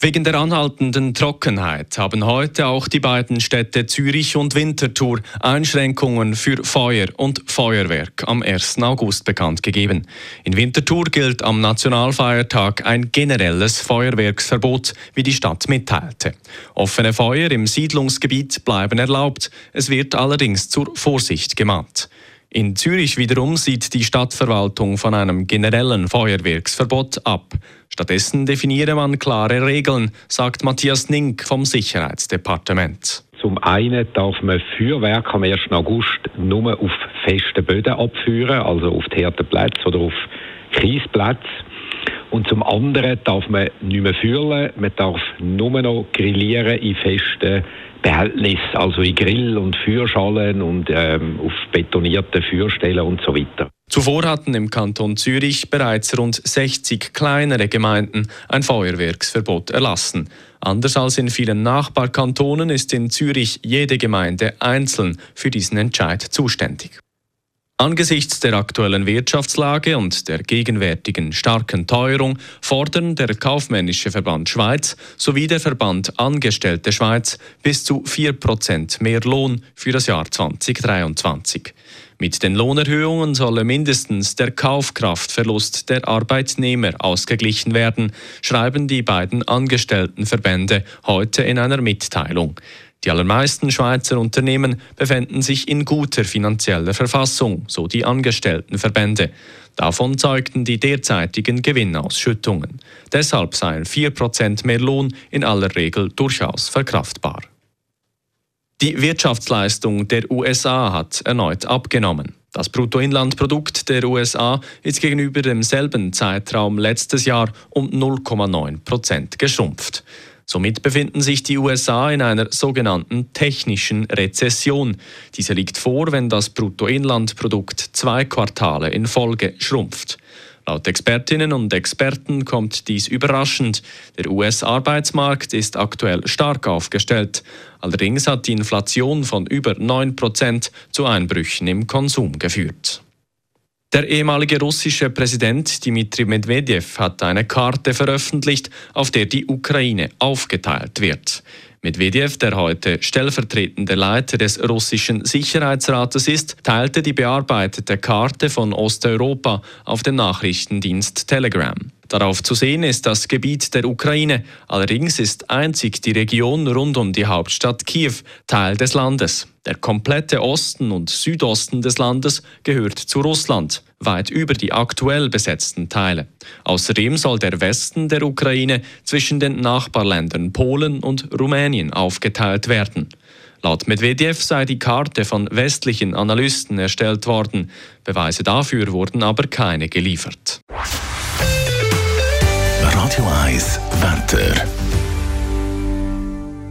Wegen der anhaltenden Trockenheit haben heute auch die beiden Städte Zürich und Winterthur Einschränkungen für Feuer und Feuerwerk am 1. August bekannt gegeben. In Winterthur gilt am Nationalfeiertag ein generelles Feuerwerksverbot, wie die Stadt mitteilte. Offene Feuer im Siedlungsgebiet bleiben erlaubt, es wird allerdings zur Vorsicht gemahnt. In Zürich wiederum sieht die Stadtverwaltung von einem generellen Feuerwerksverbot ab. Stattdessen definiere man klare Regeln, sagt Matthias Nink vom Sicherheitsdepartement. Zum einen darf man Feuerwerk am 1. August nur auf festen Böden abführen, also auf Plätze oder auf Kiesplätze. Und zum anderen darf man nicht mehr fühlen, man darf nur noch grillieren in festen Behältnis, also in Grill- und Feuerschalen und ähm, auf betonierten Feuerstellen und so weiter. Zuvor hatten im Kanton Zürich bereits rund 60 kleinere Gemeinden ein Feuerwerksverbot erlassen. Anders als in vielen Nachbarkantonen ist in Zürich jede Gemeinde einzeln für diesen Entscheid zuständig. Angesichts der aktuellen Wirtschaftslage und der gegenwärtigen starken Teuerung fordern der Kaufmännische Verband Schweiz sowie der Verband Angestellte Schweiz bis zu 4% mehr Lohn für das Jahr 2023. Mit den Lohnerhöhungen solle mindestens der Kaufkraftverlust der Arbeitnehmer ausgeglichen werden, schreiben die beiden Angestelltenverbände heute in einer Mitteilung. Die allermeisten Schweizer Unternehmen befänden sich in guter finanzieller Verfassung, so die Angestelltenverbände. Davon zeugten die derzeitigen Gewinnausschüttungen. Deshalb seien 4% mehr Lohn in aller Regel durchaus verkraftbar. Die Wirtschaftsleistung der USA hat erneut abgenommen. Das Bruttoinlandprodukt der USA ist gegenüber demselben Zeitraum letztes Jahr um 0,9 Prozent geschrumpft. Somit befinden sich die USA in einer sogenannten technischen Rezession. Diese liegt vor, wenn das Bruttoinlandprodukt zwei Quartale in Folge schrumpft. Laut Expertinnen und Experten kommt dies überraschend. Der US-Arbeitsmarkt ist aktuell stark aufgestellt. Allerdings hat die Inflation von über 9% zu Einbrüchen im Konsum geführt. Der ehemalige russische Präsident Dmitri Medvedev hat eine Karte veröffentlicht, auf der die Ukraine aufgeteilt wird. Medvedev, der heute stellvertretende Leiter des russischen Sicherheitsrates ist, teilte die bearbeitete Karte von Osteuropa auf dem Nachrichtendienst Telegram. Darauf zu sehen ist das Gebiet der Ukraine. Allerdings ist einzig die Region rund um die Hauptstadt Kiew Teil des Landes. Der komplette Osten und Südosten des Landes gehört zu Russland, weit über die aktuell besetzten Teile. Außerdem soll der Westen der Ukraine zwischen den Nachbarländern Polen und Rumänien aufgeteilt werden. Laut Medvedev sei die Karte von westlichen Analysten erstellt worden. Beweise dafür wurden aber keine geliefert. Radio 1 Wetter.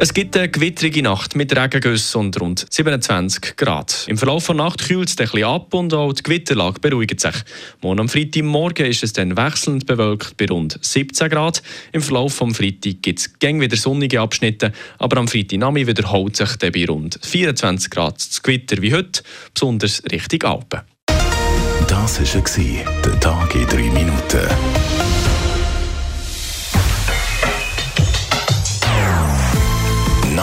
Es gibt eine gewittrige Nacht mit Regengüssen und rund 27 Grad. Im Verlauf der Nacht kühlt es ein bisschen ab und auch die Gewitterlage beruhigt sich. Morgen am Freitagmorgen ist es dann wechselnd bewölkt bei rund 17 Grad. Im Verlauf des Freitag gibt es wieder sonnige Abschnitte, aber am Freitagnachmittag wiederholt sich dann bei rund 24 Grad das Gewitter wie heute, besonders Richtung Alpen. Das war der Tag in 3 Minuten.